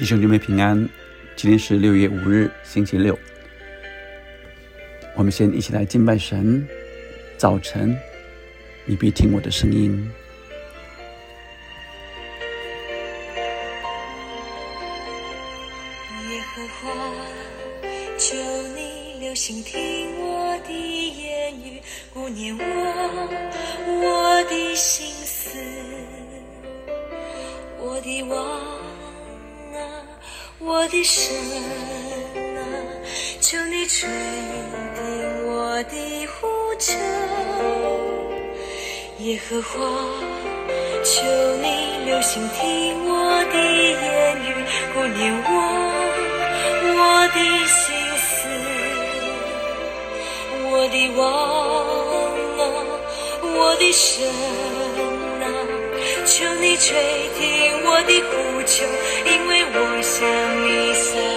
弟兄姐妹平安，今天是六月五日，星期六。我们先一起来敬拜神。早晨，你必听我的声音。耶和华，求你留心听我的言语，顾念我我的心思，我的王。我的神啊，求你垂听我的呼求，耶和华，求你留心听我的言语，顾念我我的心思，我的王啊，我的神啊，求你垂听我的呼因为我想你。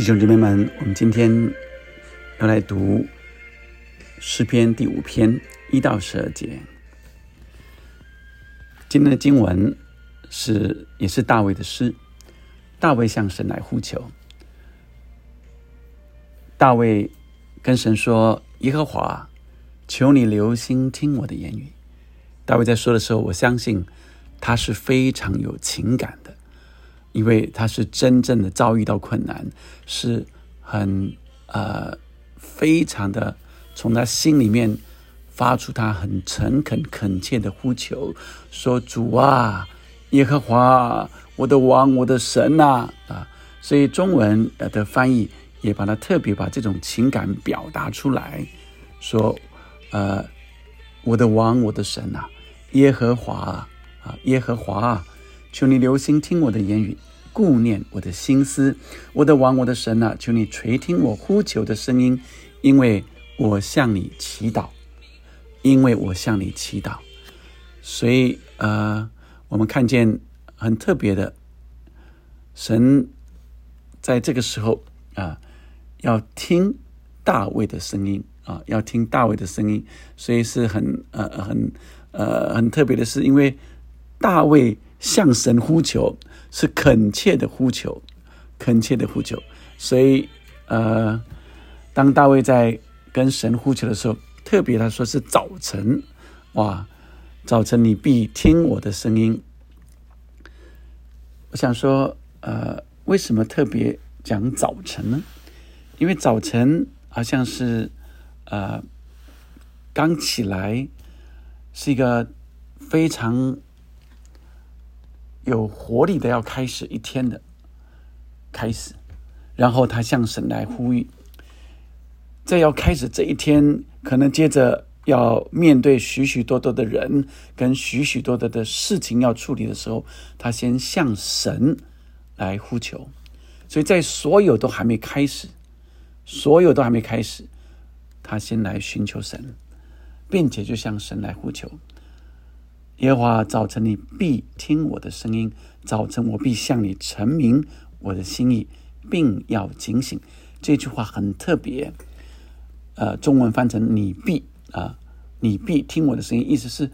弟兄姊妹们，我们今天要来读诗篇第五篇一到十二节。今天的经文是也是大卫的诗，大卫向神来呼求。大卫跟神说：“耶和华，求你留心听我的言语。”大卫在说的时候，我相信他是非常有情感的。因为他是真正的遭遇到困难，是很呃非常的从他心里面发出他很诚恳恳切的呼求，说：“主啊，耶和华，我的王，我的神呐！”啊，所以中文的翻译也把它特别把这种情感表达出来，说：“呃，我的王，我的神呐，耶和华啊，耶和华。”求你留心听我的言语，顾念我的心思，我的王，我的神啊！求你垂听我呼求的声音，因为我向你祈祷，因为我向你祈祷。所以，呃，我们看见很特别的，神在这个时候啊，要听大卫的声音啊，要听大卫的声音，所以是很呃很呃很特别的是，因为大卫。向神呼求是恳切的呼求，恳切的呼求。所以，呃，当大卫在跟神呼求的时候，特别他说是早晨，哇，早晨你必听我的声音。我想说，呃，为什么特别讲早晨呢？因为早晨好像是，呃，刚起来是一个非常。有活力的要开始一天的开始，然后他向神来呼吁，在要开始这一天，可能接着要面对许许多多的人跟许许多多的事情要处理的时候，他先向神来呼求。所以在所有都还没开始，所有都还没开始，他先来寻求神，并且就向神来呼求。耶和华，早晨你必听我的声音，早晨我必向你陈明我的心意，并要警醒。这句话很特别，呃，中文翻成你必啊，你必听我的声音，意思是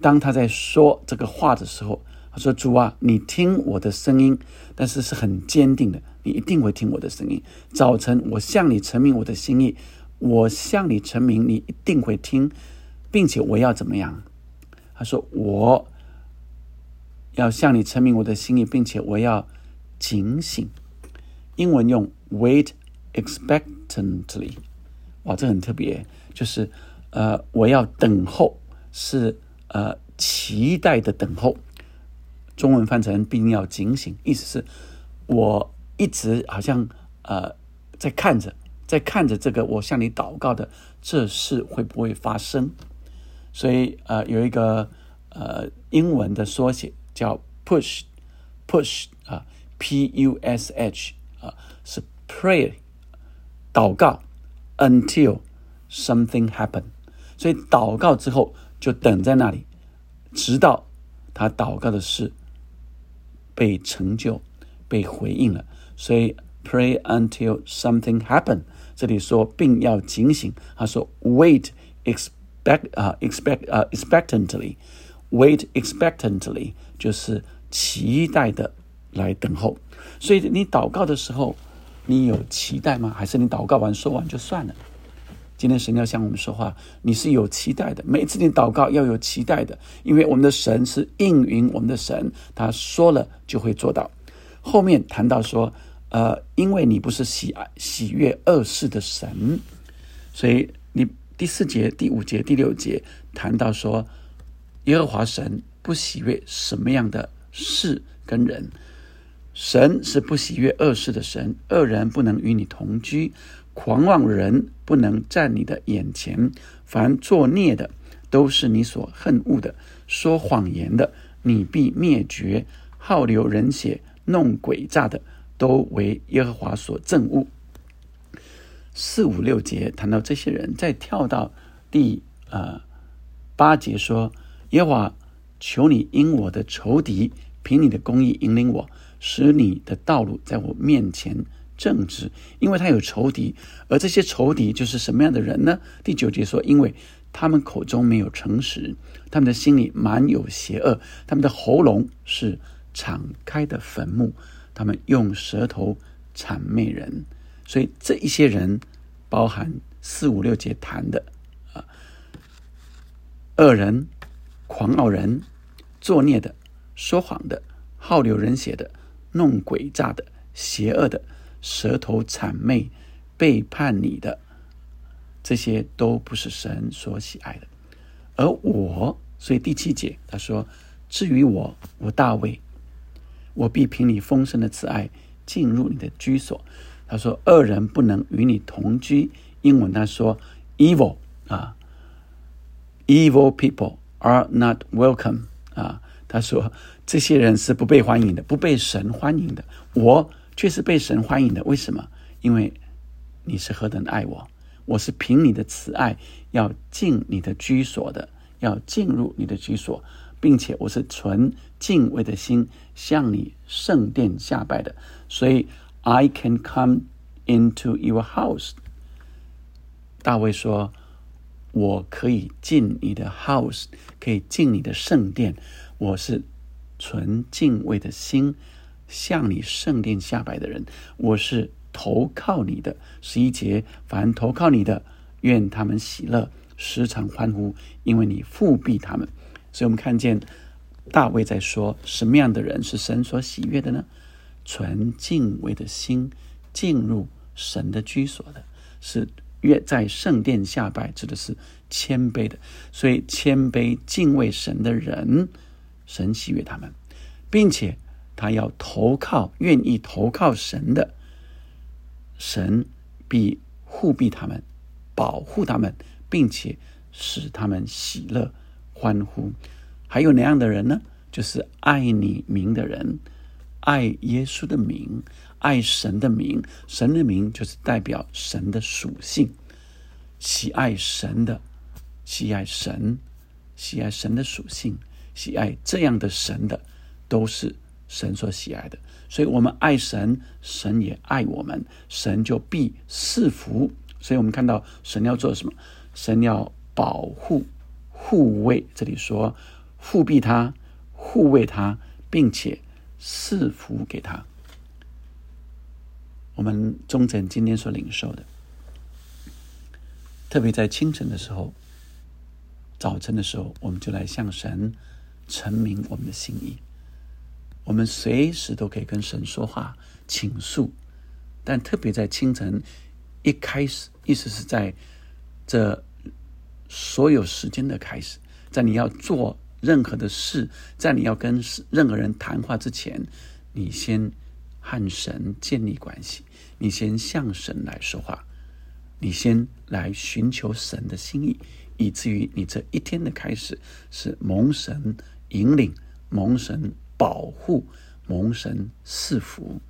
当他在说这个话的时候，他说：“主啊，你听我的声音，但是是很坚定的，你一定会听我的声音。早晨我向你陈明我的心意，我向你陈明，你一定会听，并且我要怎么样？”他说：“我要向你陈明我的心意，并且我要警醒。英文用 wait expectantly，哇，这很特别，就是呃，我要等候，是呃期待的等候。中文翻成必定要警醒，意思是我一直好像呃在看着，在看着这个我向你祷告的这事会不会发生。”所以，呃，有一个呃英文的缩写叫 push push 啊，p u s h 啊，是 pray 祷告 until something happen。所以祷告之后就等在那里，直到他祷告的事被成就、被回应了。所以 pray until something happen。这里说并要警醒，他说 wait expect 啊 expect 啊 expectantly。Wait expectantly，就是期待的来等候。所以你祷告的时候，你有期待吗？还是你祷告完说完就算了？今天神要向我们说话，你是有期待的。每一次你祷告要有期待的，因为我们的神是应允我们的神，他说了就会做到。后面谈到说，呃，因为你不是喜爱喜悦恶事的神，所以第四节、第五节、第六节谈到说。耶和华神不喜悦什么样的事跟人？神是不喜悦恶事的神，恶人不能与你同居，狂妄人不能站你的眼前。凡作孽的，都是你所恨恶的；说谎言的，你必灭绝；好流人血、弄诡诈的，都为耶和华所憎恶。四五六节谈到这些人，再跳到第呃八节说。耶和华，求你因我的仇敌，凭你的公义引领我，使你的道路在我面前正直。因为他有仇敌，而这些仇敌就是什么样的人呢？第九节说，因为他们口中没有诚实，他们的心里满有邪恶，他们的喉咙是敞开的坟墓，他们用舌头谄媚人。所以这一些人，包含四五六节谈的啊，恶人。狂傲人、作孽的、说谎的、好流人血的、弄诡诈的、邪恶的、舌头谄媚、背叛你的，这些都不是神所喜爱的。而我，所以第七节他说：“至于我，我大卫，我必凭你丰盛的慈爱进入你的居所。”他说：“恶人不能与你同居。”英文他说：“evil 啊，evil people。” Are not welcome 啊！他说这些人是不被欢迎的，不被神欢迎的。我却是被神欢迎的。为什么？因为你是何等爱我！我是凭你的慈爱要进你的居所的，要进入你的居所，并且我是存敬畏的心向你圣殿下拜的。所以，I can come into your house。大卫说。我可以进你的 house，可以进你的圣殿。我是纯敬畏的心向你圣殿下拜的人。我是投靠你的。十一节，凡投靠你的，愿他们喜乐，时常欢呼，因为你复庇他们。所以，我们看见大卫在说，什么样的人是神所喜悦的呢？纯敬畏的心进入神的居所的，是。越在圣殿下拜，指的是谦卑的，所以谦卑敬畏神的人，神喜悦他们，并且他要投靠，愿意投靠神的，神必护庇他们，保护他们，并且使他们喜乐欢呼。还有哪样的人呢？就是爱你名的人，爱耶稣的名。爱神的名，神的名就是代表神的属性。喜爱神的，喜爱神，喜爱神的属性，喜爱这样的神的，都是神所喜爱的。所以，我们爱神，神也爱我们，神就必赐福。所以我们看到神要做什么？神要保护、护卫。这里说，护庇他，护卫他，并且赐福给他。我们忠诚今天所领受的，特别在清晨的时候、早晨的时候，我们就来向神陈明我们的心意。我们随时都可以跟神说话、倾诉，但特别在清晨一开始，意思是在这所有时间的开始，在你要做任何的事，在你要跟任何人谈话之前，你先和神建立关系。你先向神来说话，你先来寻求神的心意，以至于你这一天的开始是蒙神引领、蒙神保护、蒙神赐福。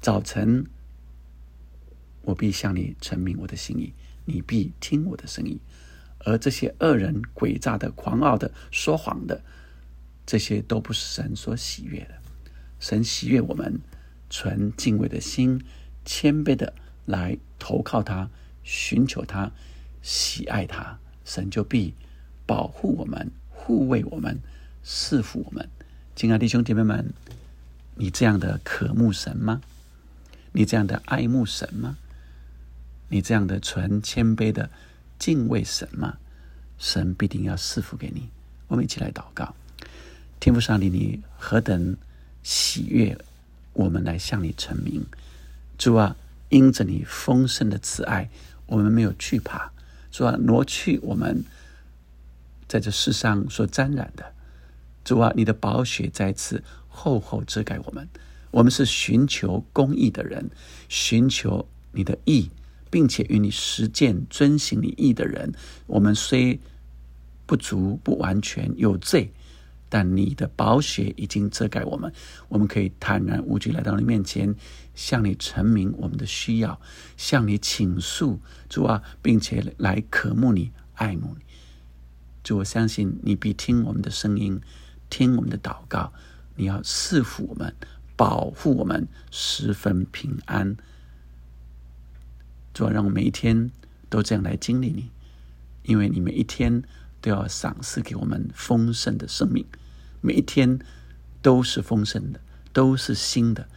早晨，我必向你陈明我的心意，你必听我的声音。而这些恶人、诡诈的、狂傲的、说谎的，这些都不是神所喜悦的。神喜悦我们存敬畏的心，谦卑的来投靠他，寻求他，喜爱他。神就必保护我们、护卫我们、赐福我们。亲爱的弟兄姐妹们，你这样的渴慕神吗？你这样的爱慕神吗？你这样的纯谦卑的敬畏神吗？神必定要赐福给你。我们一起来祷告：天父上帝，你何等喜悦我们来向你成名。主啊，因着你丰盛的慈爱，我们没有惧怕。主啊，挪去我们在这世上所沾染的。主啊，你的宝血再次厚厚遮盖我们。我们是寻求公义的人，寻求你的义，并且与你实践遵行你意的人。我们虽不足、不完全、有罪，但你的宝血已经遮盖我们。我们可以坦然无惧来到你面前，向你陈明我们的需要，向你倾诉，主啊，并且来渴慕你、爱慕你。主，我相信你必听我们的声音。听我们的祷告，你要赐福我们，保护我们，十分平安。主让我每一天都这样来经历你，因为你每一天都要赏赐给我们丰盛的生命，每一天都是丰盛的，都是新的，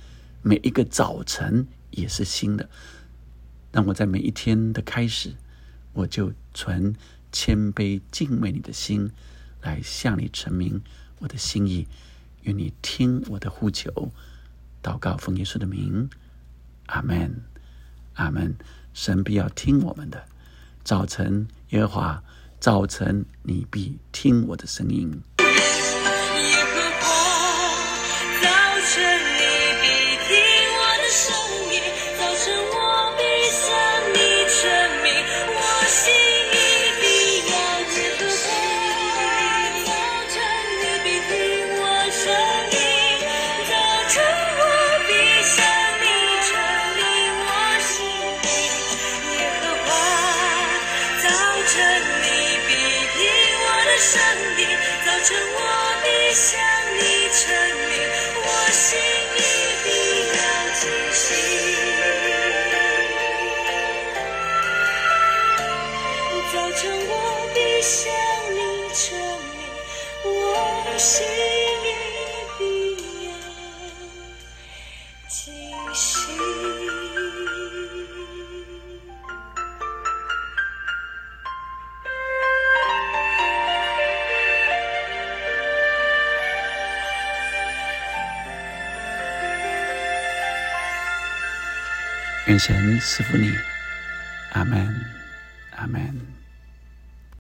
每一个早晨也是新的。让我在每一天的开始，我就存谦卑敬畏你的心，来向你陈明。我的心意，愿你听我的呼求，祷告奉耶稣的名，阿门，阿门。神必要听我们的。早晨，耶和华，早晨你必听我的声音。早晨，我必向你证明，我心一定要清醒。早晨，我必向你证明，我心一定要清醒。愿神赐福你，阿门，阿门。